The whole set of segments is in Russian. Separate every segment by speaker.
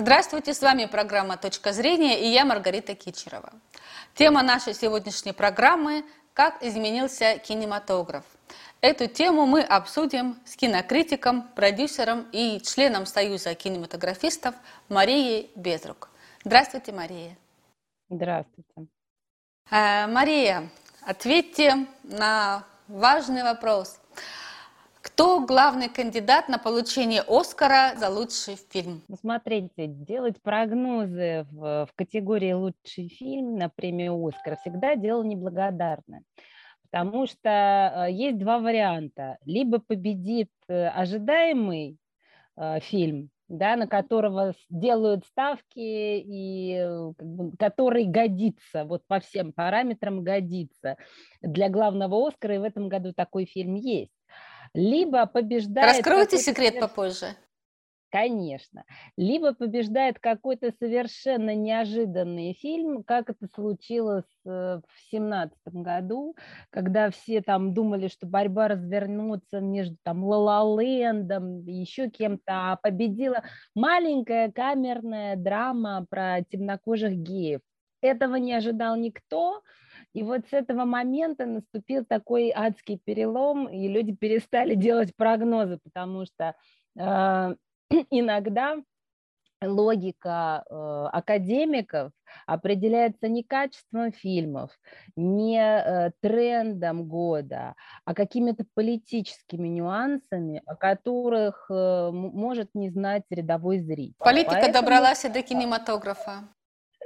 Speaker 1: Здравствуйте, с вами программа «Точка зрения» и я Маргарита Кичерова. Тема нашей сегодняшней программы – «Как изменился кинематограф». Эту тему мы обсудим с кинокритиком, продюсером и членом Союза кинематографистов Марией Безрук. Здравствуйте, Мария.
Speaker 2: Здравствуйте.
Speaker 1: Э, Мария, ответьте на важный вопрос – кто главный кандидат на получение Оскара за лучший фильм?
Speaker 2: Ну, смотрите, делать прогнозы в, в категории лучший фильм на премию Оскара всегда дело неблагодарное. Потому что э, есть два варианта. Либо победит э, ожидаемый э, фильм, да, на которого делают ставки и как бы, который годится, вот по всем параметрам годится для главного Оскара, и в этом году такой фильм есть либо побеждает...
Speaker 1: Раскройте секрет попозже.
Speaker 2: Конечно. Либо побеждает какой-то совершенно неожиданный фильм, как это случилось э, в семнадцатом году, когда все там думали, что борьба развернется между там Лалалендом и еще кем-то, а победила маленькая камерная драма про темнокожих геев. Этого не ожидал никто, и вот с этого момента наступил такой адский перелом, и люди перестали делать прогнозы, потому что э, иногда логика э, академиков определяется не качеством фильмов, не э, трендом года, а какими-то политическими нюансами, о которых э, может не знать рядовой зритель.
Speaker 1: Политика Поэтому... добралась и до кинематографа.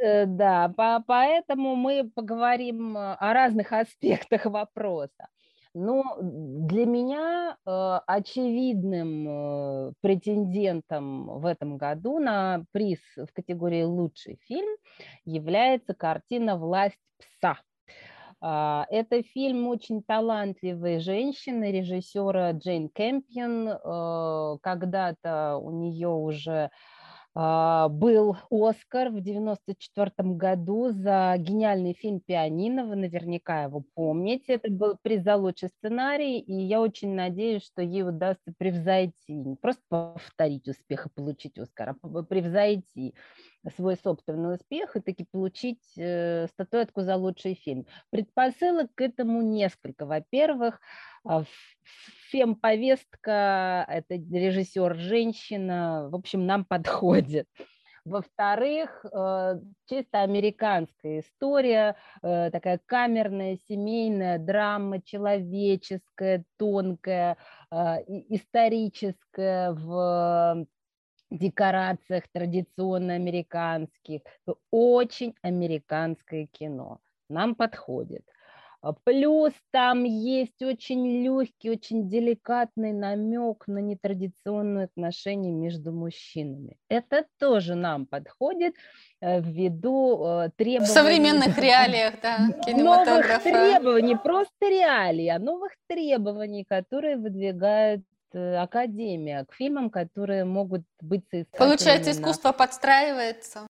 Speaker 2: Э, да, по, поэтому мы поговорим э, о разных аспектах вопроса. Но для меня э, очевидным претендентом в этом году на приз в категории «Лучший фильм» является картина «Власть пса». Э, это фильм очень талантливой женщины, режиссера Джейн Кэмпион. Когда-то у нее уже а, был Оскар в 94 году за гениальный фильм «Пианино». Вы наверняка его помните. Это был приз за лучший сценарий, и я очень надеюсь, что ей удастся превзойти, не просто повторить успех и получить Оскар, а превзойти свой собственный успех и таки получить э, статуэтку за лучший фильм. Предпосылок к этому несколько. Во-первых, а, фем-повестка, это режиссер женщина, в общем, нам подходит. Во-вторых, э, чисто американская история, э, такая камерная, семейная драма, человеческая, тонкая, историческая в декорациях традиционно американских. Очень американское кино. Нам подходит. А плюс там есть очень легкий, очень деликатный намек на нетрадиционные отношения между мужчинами. Это тоже нам подходит э, ввиду э, требований...
Speaker 1: В современных реалиях, да, кинематографа.
Speaker 2: Новых требований, просто реалий, а новых требований, которые выдвигают академия к фильмам, которые могут быть
Speaker 1: Получается, искусство подстраивается?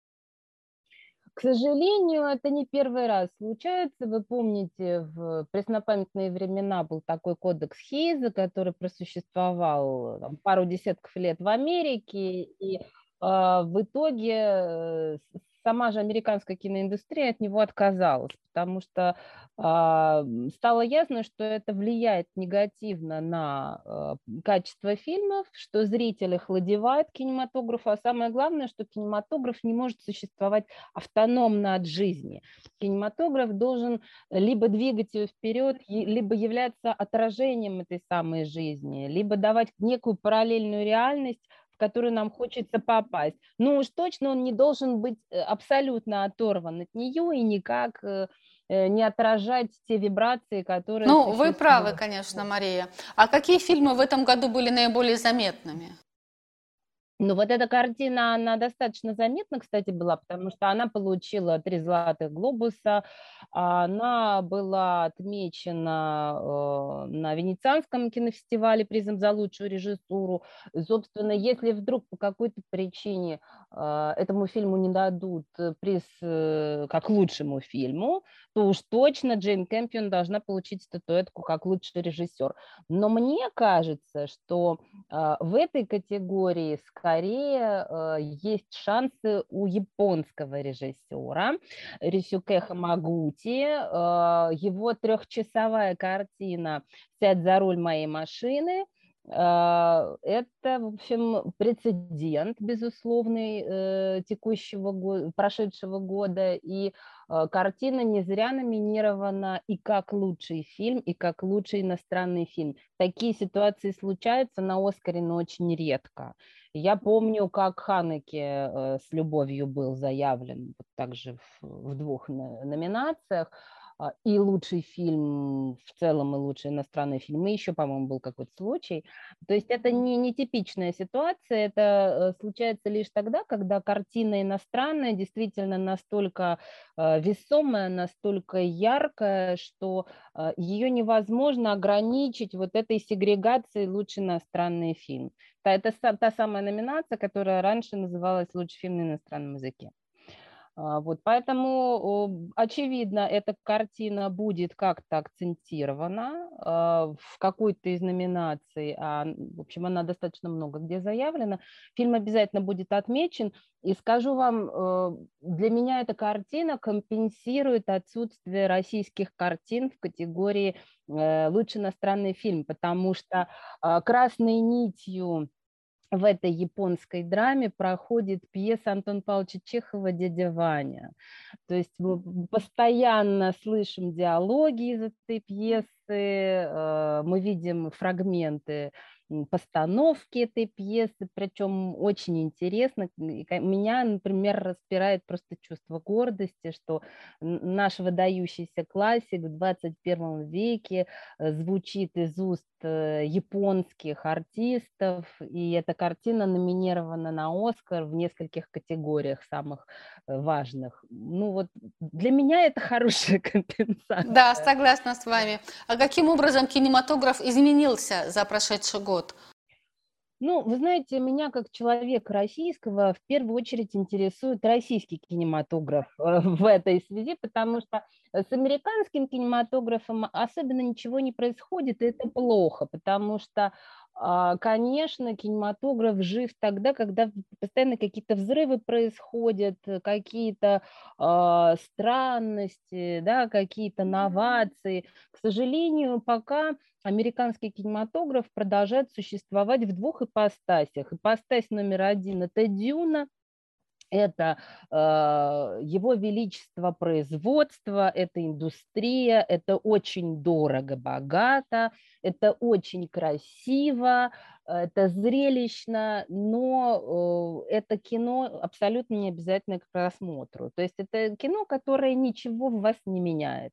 Speaker 2: К сожалению, это не первый раз случается. Вы помните, в преснопамятные времена был такой кодекс Хейза, который просуществовал там, пару десятков лет в Америке, и э, в итоге э, сама же американская киноиндустрия от него отказалась, потому что э, стало ясно, что это влияет негативно на э, качество фильмов, что зритель охладевает кинематографу, а самое главное, что кинематограф не может существовать автономно от жизни. Кинематограф должен либо двигать ее вперед, либо являться отражением этой самой жизни, либо давать некую параллельную реальность, в которую нам хочется попасть. Ну уж точно он не должен быть э, абсолютно оторван от нее и никак э, э, не отражать те вибрации, которые...
Speaker 1: Ну, вы правы, конечно, Мария. А какие фильмы в этом году были наиболее заметными?
Speaker 2: Ну, вот эта картина, она достаточно заметна, кстати, была, потому что она получила три золотых глобуса, она была отмечена э, на Венецианском кинофестивале призом за лучшую режиссуру. Собственно, если вдруг по какой-то причине этому фильму не дадут приз э, как лучшему фильму, то уж точно Джейн Кэмпион должна получить статуэтку как лучший режиссер. Но мне кажется, что в этой категории, скорее э, есть шансы у японского режиссера Рисюке Хамагути. Э, его трехчасовая картина «Сядь за руль моей машины» А, это, в общем, прецедент, безусловный, э, текущего года, прошедшего года, и а, картина не зря номинирована и как лучший фильм, и как лучший иностранный фильм. Такие ситуации случаются на Оскаре, но очень редко. Я помню, как Ханеке э, с любовью был заявлен также в двух номинациях. А, и лучший фильм в целом, и лучший иностранный фильм, и еще, по-моему, был какой-то случай. То есть это не, не типичная ситуация, это э, случается лишь тогда, когда картина иностранная действительно настолько э, весомая, настолько яркая, что э, ее невозможно ограничить вот этой сегрегацией лучший иностранный фильм. Это та самая номинация, которая раньше называлась лучший фильм на иностранном языке. А, вот, поэтому, очевидно, эта картина будет как-то акцентирована а, в какой-то из номинаций, а, в общем, она достаточно много где заявлена. Фильм обязательно будет отмечен, и скажу вам, э, для меня эта картина компенсирует отсутствие российских картин в категории э, «Лучший иностранный фильм», потому что красной нитью в этой японской драме проходит пьеса Антона Павловича Чехова «Дядя Ваня». То есть мы постоянно слышим диалоги из этой пьесы, э, мы видим фрагменты постановки этой пьесы, причем очень интересно. Меня, например, распирает просто чувство гордости, что наш выдающийся классик в 21 веке э, звучит из уст э, японских артистов, и эта картина номинирована на Оскар в нескольких категориях самых э, важных. Ну вот для меня это хорошая компенсация.
Speaker 1: Да, согласна с вами. А каким образом кинематограф изменился за прошедший год? Год?
Speaker 2: Ну, вы знаете, меня как человек российского в первую очередь интересует российский кинематограф э, в этой связи, потому что с американским кинематографом особенно ничего не происходит, и это плохо, потому что конечно, кинематограф жив тогда, когда постоянно какие-то взрывы происходят, какие-то э, странности, да, какие-то новации. К сожалению, пока американский кинематограф продолжает существовать в двух ипостасях. Ипостась номер один – это «Дюна», это э, его величество производства, это индустрия, это очень дорого, богато, это очень красиво, это зрелищно, но э, это кино абсолютно не обязательно к просмотру. То есть это кино, которое ничего в вас не меняет.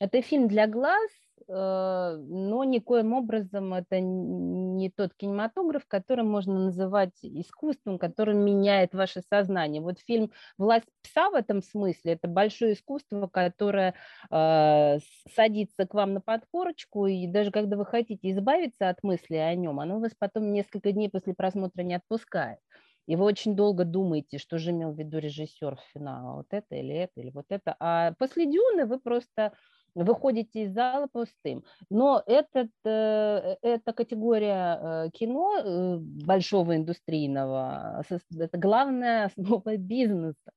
Speaker 2: Это фильм для глаз, но никоим образом это не тот кинематограф, который можно называть искусством, который меняет ваше сознание. Вот фильм «Власть пса» в этом смысле – это большое искусство, которое э, садится к вам на подкорочку, и даже когда вы хотите избавиться от мысли о нем, оно вас потом несколько дней после просмотра не отпускает. И вы очень долго думаете, что же имел в виду режиссер в финале, вот это или это, или вот это. А после «Дюны» вы просто выходите из зала пустым. Но этот, э, эта категория э, кино э, большого индустрийного, это главная основа бизнеса.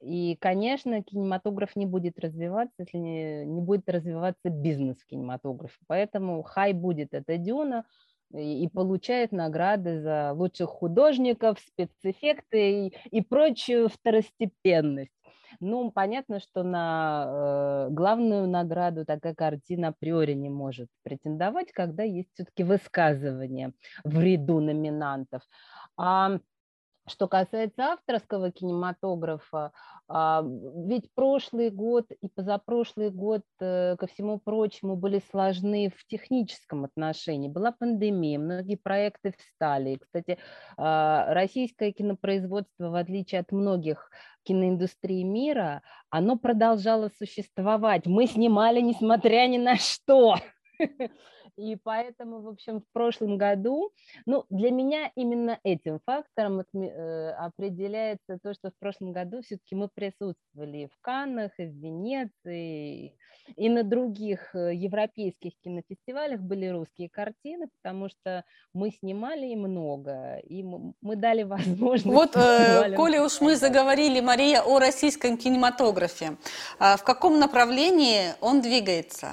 Speaker 2: И, конечно, кинематограф не будет развиваться, если не, не будет развиваться бизнес в кинематографе. Поэтому хай будет это Дюна, и, и получает награды за лучших художников, спецэффекты и, и прочую второстепенность. Ну, понятно, что на э, главную награду такая картина априори не может претендовать, когда есть все-таки высказывание в ряду номинантов. А что касается авторского кинематографа, а, ведь прошлый год и позапрошлый год, э, ко всему прочему, были сложны в техническом отношении. Была пандемия, многие проекты встали. Кстати, а, российское кинопроизводство, в отличие от многих киноиндустрии мира, оно продолжало существовать. Мы снимали, несмотря ни на что. И поэтому, в общем, в прошлом году, ну, для меня именно этим фактором э, определяется то, что в прошлом году все-таки мы присутствовали в Каннах, и в Венеции, и на других э, европейских кинофестивалях были русские картины, потому что мы снимали и много, и мы дали возможность...
Speaker 1: Вот, э, коли уж мы заговорили, Мария, о российском кинематографе, а в каком направлении он двигается?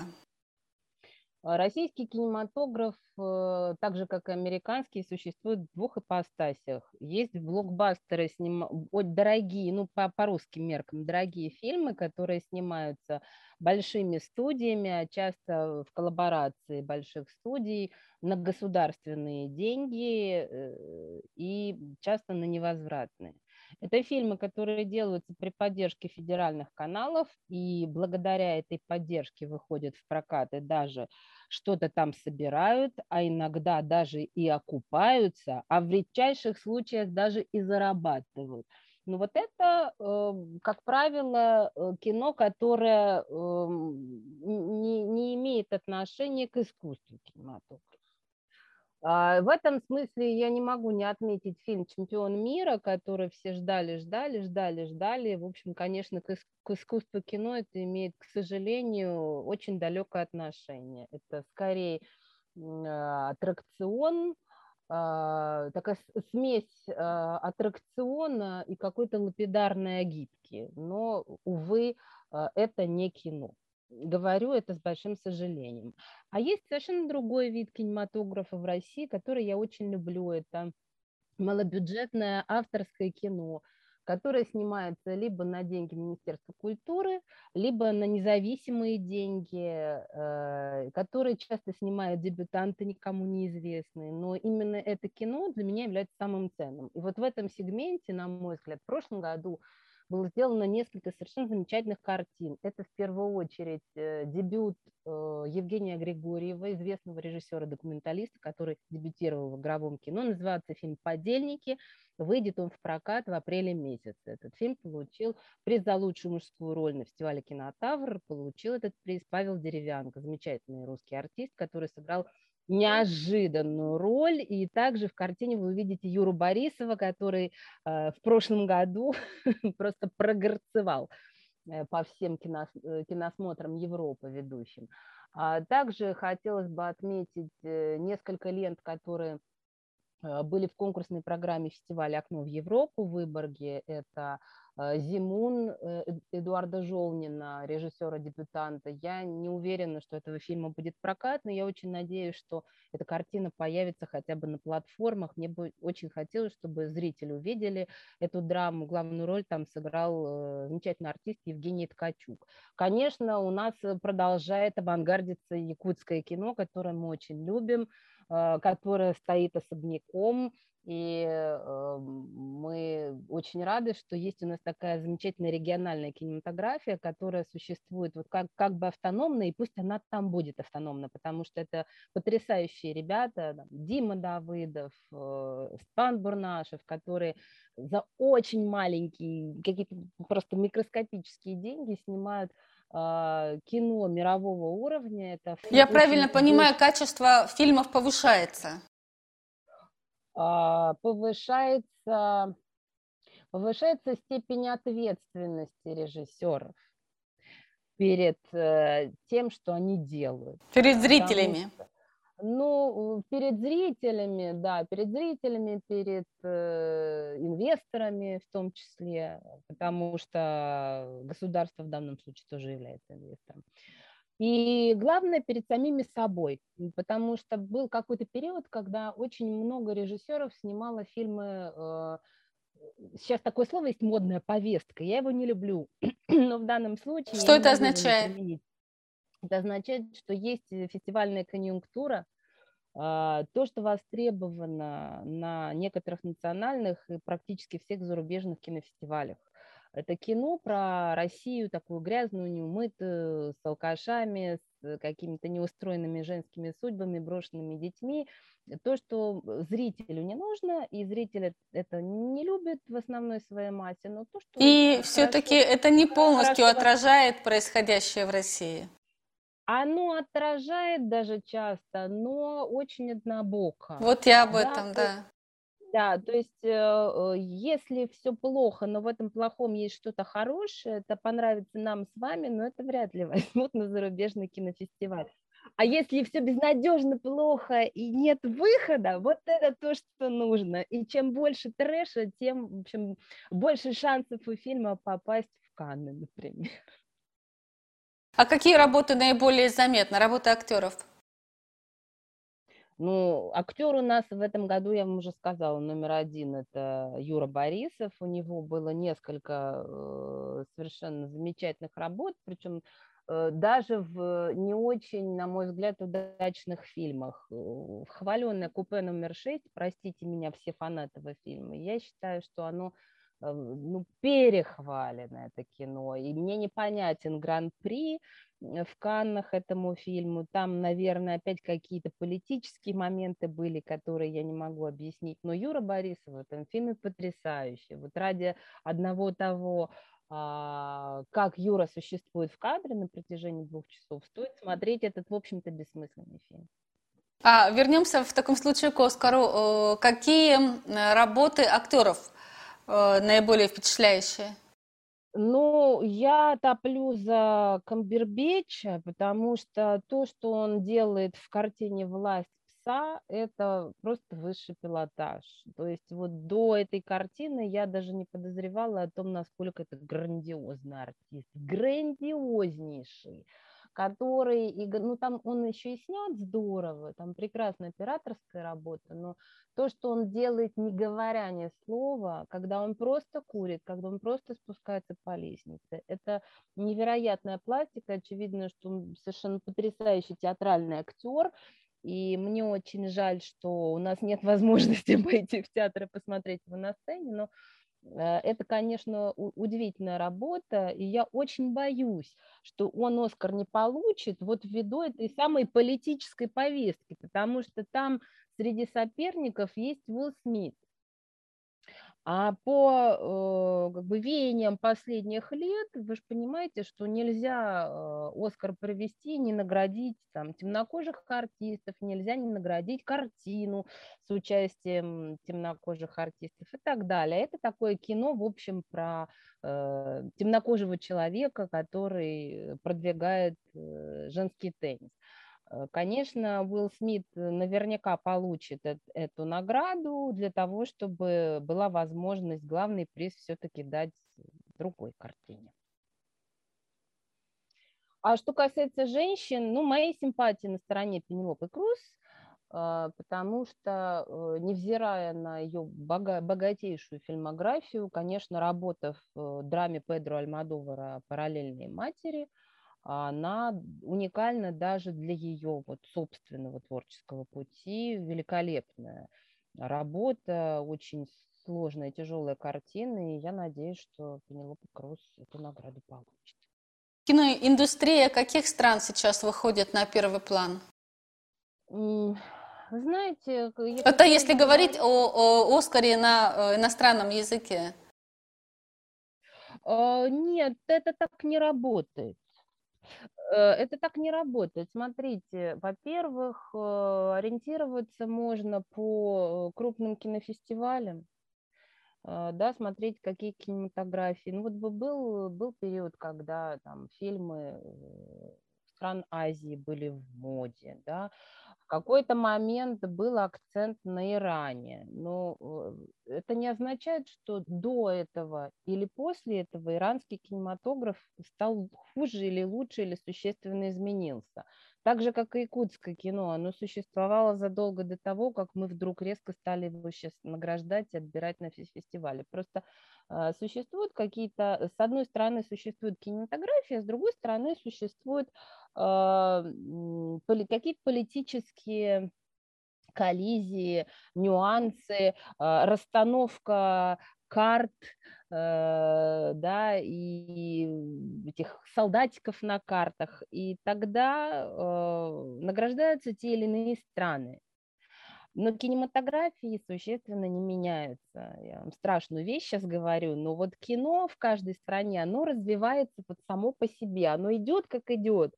Speaker 2: А российский кинематограф, э, так же как и американский, существует в двух ипостасях. Есть блокбастеры, сним... дорогие, ну по, по русским меркам, дорогие фильмы, которые снимаются большими студиями, а часто в коллаборации больших студий на государственные деньги э, и часто на невозвратные. Это фильмы, которые делаются при поддержке федеральных каналов, и благодаря этой поддержке выходят в прокат и даже что-то там собирают, а иногда даже и окупаются, а в редчайших случаях даже и зарабатывают. Но вот это, эм, как правило, э, кино, которое эм, не, не имеет отношения к искусству кинематографа. А, в этом смысле я не могу не отметить фильм «Чемпион мира», который все ждали, ждали, ждали, ждали. В общем, конечно, к, искусству кино это имеет, к сожалению, очень далекое отношение. Это скорее а, аттракцион, а, такая смесь аттракциона и какой-то лапидарной агитки. Но, увы, это не кино. Говорю это с большим сожалением. А есть совершенно другой вид кинематографа в России, который я очень люблю. Это малобюджетное авторское кино, которое снимается либо на деньги Министерства культуры, либо на независимые деньги, э, которые часто снимают дебютанты, никому неизвестные. Но именно это кино для меня является самым ценным. И вот в этом сегменте, на мой взгляд, в прошлом году было сделано несколько совершенно замечательных картин. Это в первую очередь э, дебют э, Евгения Григорьева, известного режиссера-документалиста, который дебютировал в игровом кино. Называется фильм «Подельники». Выйдет он в прокат в апреле месяце. Этот фильм получил приз за лучшую мужскую роль на фестивале «Кинотавр». Получил этот приз Павел Деревянко, замечательный русский артист, который сыграл неожиданную роль. И также в картине вы увидите Юру Борисова, который э, в прошлом году просто прогорцевал э, по всем кинос, э, киносмотрам Европы ведущим. А также хотелось бы отметить несколько лент, которые были в конкурсной программе фестиваля «Окно в Европу» в Выборге. Это Э, Зимун э, Эдуарда Жолнина, режиссера-дебютанта. Я не уверена, что этого фильма будет прокат, но я очень надеюсь, что эта картина появится хотя бы на платформах. Мне бы очень хотелось, чтобы зрители увидели эту драму. Главную роль там сыграл э, замечательный артист Евгений Ткачук. Конечно, у нас продолжает авангардиться якутское кино, которое мы очень любим, которое стоит особняком, и э, мы очень рады, что есть у нас такая замечательная региональная кинематография, которая существует вот как, как бы автономно, и пусть она там будет автономна, потому что это потрясающие ребята, там, Дима Давыдов, э, Стан Бурнашев, которые за очень маленькие, какие-то просто микроскопические деньги снимают э, кино мирового уровня. Это
Speaker 1: Я правильно понимаю, качество фильмов повышается?
Speaker 2: А, повышается, повышается степень ответственности режиссеров перед э, тем, что они делают.
Speaker 1: Перед зрителями. Что,
Speaker 2: ну, перед зрителями, да, перед зрителями, перед э, инвесторами в том числе, потому что государство в данном случае тоже является инвестором. И главное перед самими собой, потому что был какой-то период, когда очень много режиссеров снимало фильмы, э, сейчас такое слово есть модная повестка, я его не люблю, но в данном случае...
Speaker 1: Что это означает?
Speaker 2: Это означает, что есть фестивальная конъюнктура, а, то, что востребовано на некоторых национальных и практически всех зарубежных кинофестивалях. Это кино про Россию, такую грязную, неумытую, с алкашами, с какими-то неустроенными женскими судьбами, брошенными детьми. То, что зрителю не нужно, и зритель это не любит в основной своей массе, но то, что...
Speaker 1: И все-таки это не полностью хорошо... отражает происходящее в России.
Speaker 2: Оно отражает даже часто, но очень однобоко.
Speaker 1: Вот я об этом, да.
Speaker 2: Да, то есть э, э, если все плохо, но в этом плохом есть что-то хорошее, это понравится нам с вами, но это вряд ли возьмут на зарубежный кинофестиваль. А если все безнадежно плохо и нет выхода, вот это то, что нужно. И чем больше трэша, тем, в общем, больше шансов у фильма попасть в Канны, например.
Speaker 1: А какие работы наиболее заметны? Работы актеров?
Speaker 2: Ну, актер у нас в этом году, я вам уже сказала, номер один – это Юра Борисов. У него было несколько э, совершенно замечательных работ, причем э, даже в не очень, на мой взгляд, удачных фильмах. Э, Хваленное купе номер шесть, простите меня, все фанаты этого фильма, я считаю, что оно ну, перехвалено это кино, и мне непонятен гран-при в Каннах этому фильму, там, наверное, опять какие-то политические моменты были, которые я не могу объяснить, но Юра Борисов в этом фильме потрясающий, вот ради одного того, а, как Юра существует в кадре на протяжении двух часов, стоит смотреть этот, в общем-то, бессмысленный фильм.
Speaker 1: А вернемся в таком случае к Оскару. Какие работы актеров Э, наиболее впечатляющие?
Speaker 2: Ну, я топлю за Камбербеча, потому что то, что он делает в картине «Власть пса», это просто высший пилотаж. То есть вот до этой картины я даже не подозревала о том, насколько это грандиозный артист. Грандиознейший который, ну там он еще и снят здорово, там прекрасная операторская работа, но то, что он делает, не говоря ни слова, когда он просто курит, когда он просто спускается по лестнице, это невероятная пластика, очевидно, что он совершенно потрясающий театральный актер, и мне очень жаль, что у нас нет возможности пойти в театр и посмотреть его на сцене, но это, конечно, удивительная работа, и я очень боюсь, что он Оскар не получит вот ввиду этой самой политической повестки, потому что там среди соперников есть Уилл Смит. А по э, как бы, веяниям последних лет вы же понимаете, что нельзя э, Оскар провести, не наградить там, темнокожих артистов, нельзя не наградить картину с участием темнокожих артистов и так далее. Это такое кино, в общем, про э, темнокожего человека, который продвигает э, женский теннис. Э, конечно, Уилл Смит э, наверняка получит эту награду для того, чтобы была возможность главный приз все-таки дать другой картине. А что касается женщин, ну, моей симпатии на стороне Пенелопы Круз, э, потому что, невзирая на ее богатейшую фильмографию, конечно, работа в драме Педро Альмадовара «Параллельные матери» – она уникальна даже для ее вот собственного творческого пути, великолепная работа, очень сложная, тяжелая картина, и я надеюсь, что Пенелопа Круз эту награду получит.
Speaker 1: Киноиндустрия каких стран сейчас выходит на первый план?
Speaker 2: Знаете,
Speaker 1: это если говорить о, о Оскаре на э, иностранном языке.
Speaker 2: А, нет, это так не работает. Э, это так не работает. Смотрите, во-первых, э, ориентироваться можно по крупным кинофестивалям, э, да, смотреть какие кинематографии. Ну вот был, был период, когда там фильмы стран Азии были в моде, да, какой-то момент был акцент на Иране, но э, это не означает, что до этого или после этого иранский кинематограф стал хуже или лучше, или существенно изменился. Так же, как и якутское кино, оно существовало задолго до того, как мы вдруг резко стали его сейчас награждать и отбирать на фестивале. Просто э, существуют какие-то, с одной стороны, существует кинематография, с другой стороны, существуют э, какие-то политические коллизии, нюансы, э, расстановка карт, э, да, и этих солдатиков на картах, и тогда э, награждаются те или иные страны. Но кинематографии существенно не меняются. Я вам страшную вещь сейчас говорю, но вот кино в каждой стране, оно развивается вот само по себе, оно идет как идет.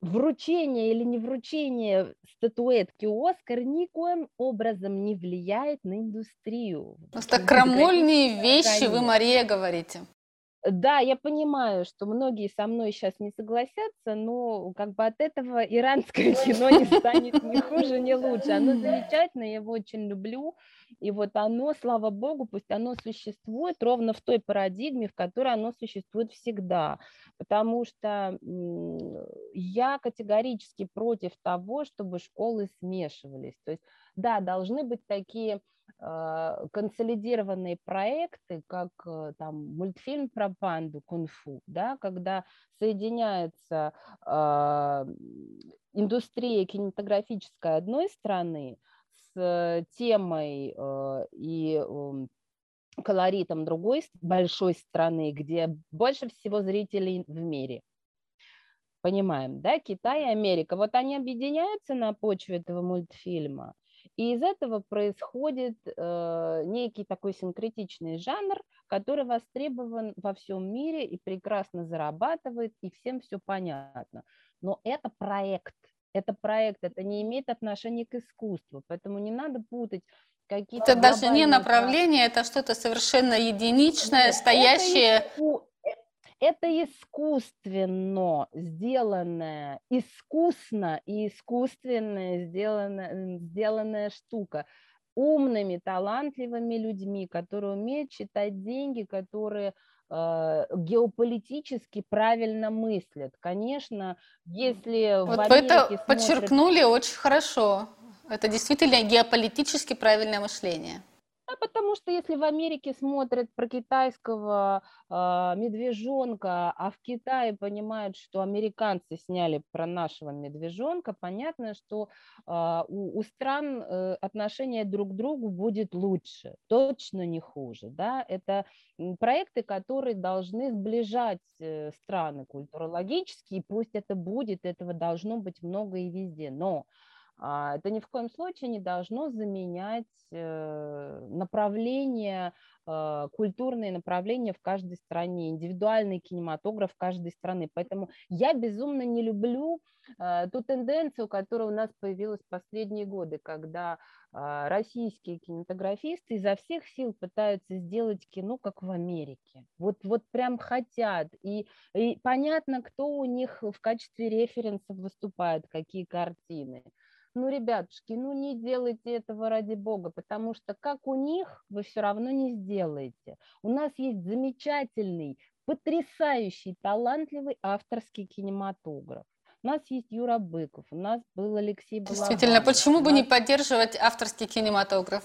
Speaker 2: Вручение или не вручение статуэтки Оскар никоим образом не влияет на индустрию.
Speaker 1: Просто крамольные вещи вы, Мария, говорите.
Speaker 2: Да, я понимаю, что многие со мной сейчас не согласятся, но как бы от этого иранское кино не станет ни хуже, ни лучше. Оно замечательно, я его очень люблю. И вот оно, слава богу, пусть оно существует ровно в той парадигме, в которой оно существует всегда. Потому что я категорически против того, чтобы школы смешивались. То есть, да, должны быть такие консолидированные проекты, как э, там мультфильм про панду кунг-фу, да, когда соединяется э, индустрия кинематографическая одной страны с темой э, и э, колоритом другой большой страны, где больше всего зрителей в мире. Понимаем, да, Китай и Америка. Вот они объединяются на почве этого мультфильма – и из этого происходит э, некий такой синкретичный жанр, который востребован во всем мире и прекрасно зарабатывает, и всем все понятно. Но это проект, это проект, это не имеет отношения к искусству, поэтому не надо путать какие-то...
Speaker 1: Это даже не направление, это что-то совершенно единичное, стоящее... Это
Speaker 2: это искусственно сделанная, искусно и искусственная сделанная, сделанная штука умными, талантливыми людьми, которые умеют читать деньги, которые э, геополитически правильно мыслят. Конечно, если
Speaker 1: вот в Америке это смотрят... подчеркнули очень хорошо. Это действительно геополитически правильное мышление.
Speaker 2: А потому что если в Америке смотрят про китайского э, медвежонка, а в Китае понимают, что американцы сняли про нашего медвежонка, понятно, что э, у, у стран э, отношение друг к другу будет лучше, точно не хуже. Да? Это проекты, которые должны сближать э, страны культурологически, и пусть это будет, этого должно быть много и везде. Но это ни в коем случае не должно заменять э, направление, а, культурные направления в каждой стране, индивидуальный кинематограф каждой страны. Поэтому я безумно не люблю а, ту тенденцию, которая у нас появилась в последние годы, когда российские кинематографисты изо всех сил пытаются сделать кино, как в Америке. Вот, вот прям хотят. И, и понятно, кто у них в качестве референсов выступает, какие картины ну, ребятушки, ну не делайте этого ради бога, потому что как у них вы все равно не сделаете. У нас есть замечательный, потрясающий, талантливый авторский кинематограф. У нас есть Юра Быков, у нас был Алексей
Speaker 1: Балабанов. Действительно, почему нас... бы не поддерживать авторский кинематограф?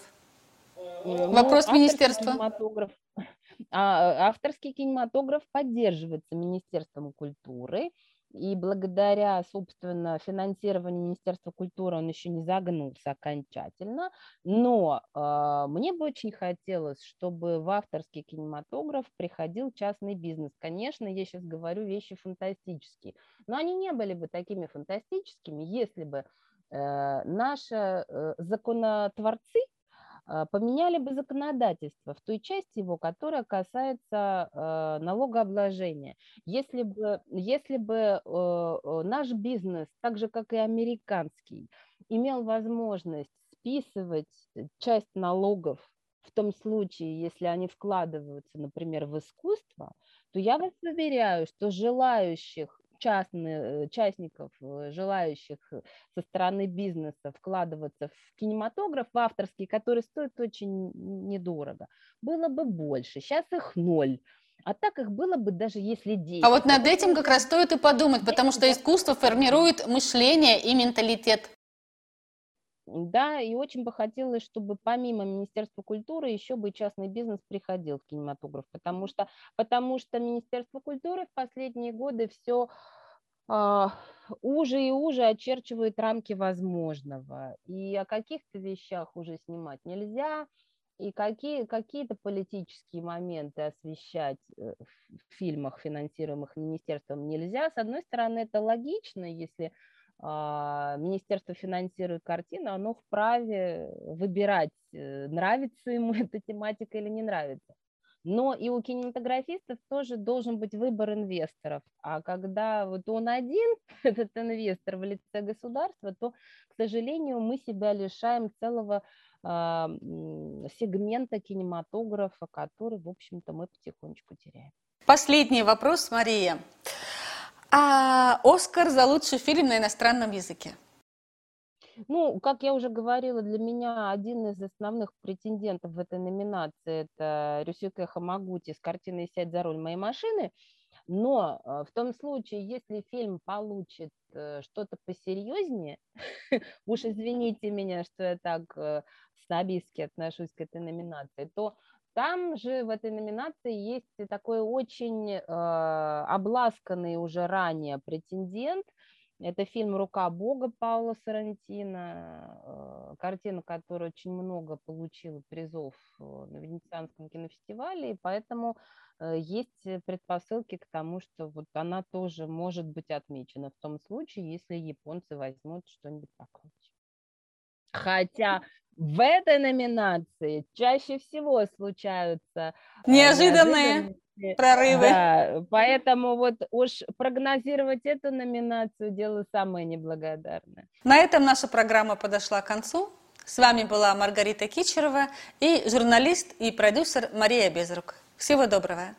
Speaker 1: Ну, Вопрос министерства. Кинематограф,
Speaker 2: а, авторский кинематограф поддерживается Министерством культуры, и благодаря, собственно, финансированию Министерства культуры он еще не загнулся окончательно, но э, мне бы очень хотелось, чтобы в авторский кинематограф приходил частный бизнес. Конечно, я сейчас говорю вещи фантастические, но они не были бы такими фантастическими, если бы э, наши э, законотворцы поменяли бы законодательство в той части его, которая касается э, налогообложения. Если бы, если бы э, наш бизнес, так же как и американский, имел возможность списывать часть налогов в том случае, если они вкладываются, например, в искусство, то я вас уверяю, что желающих частных, э, частников, э, желающих э, со стороны бизнеса вкладываться в кинематограф, в авторский, который стоит очень недорого, было бы больше. Сейчас их ноль. А так их было бы даже если 10.
Speaker 1: А вот над этим как раз стоит и подумать, потому что искусство формирует мышление и менталитет.
Speaker 2: Да, и очень бы хотелось, чтобы помимо Министерства культуры еще бы частный бизнес приходил в кинематограф, потому что, потому что Министерство культуры в последние годы все а, уже и уже очерчивает рамки возможного. И о каких-то вещах уже снимать нельзя, и какие, какие-то политические моменты освещать э, в фильмах, финансируемых министерством, нельзя. С одной стороны, это логично, если министерство финансирует картину, оно вправе выбирать, э, нравится ему эта тематика или не нравится. Но и у кинематографистов тоже должен быть выбор инвесторов. А когда вот он один, этот инвестор в лице государства, то, к сожалению, мы себя лишаем целого э, сегмента кинематографа, который, в общем-то, мы потихонечку теряем.
Speaker 1: Последний вопрос, Мария. А Оскар за лучший фильм на иностранном языке?
Speaker 2: Ну, как я уже говорила, для меня один из основных претендентов в этой номинации – это Рюсюке Хамагути с картиной «Сядь за руль моей машины». Но э, в том случае, если фильм получит э, что-то посерьезнее, уж извините меня, что я так э, снобистски отношусь к этой номинации, то там же в этой номинации есть такой очень э, обласканный уже ранее претендент – это фильм «Рука Бога» Паула Сарантино, э, картина, которая очень много получила призов э, на Венецианском кинофестивале, и поэтому э, есть предпосылки к тому, что вот она тоже может быть отмечена в том случае, если японцы возьмут что-нибудь покруче. Хотя в этой номинации чаще всего случаются
Speaker 1: неожиданные, неожиданные прорывы.
Speaker 2: Да, поэтому вот уж прогнозировать эту номинацию дело самое неблагодарное.
Speaker 1: На этом наша программа подошла к концу. С вами была Маргарита Кичерова и журналист и продюсер Мария Безрук. Всего доброго.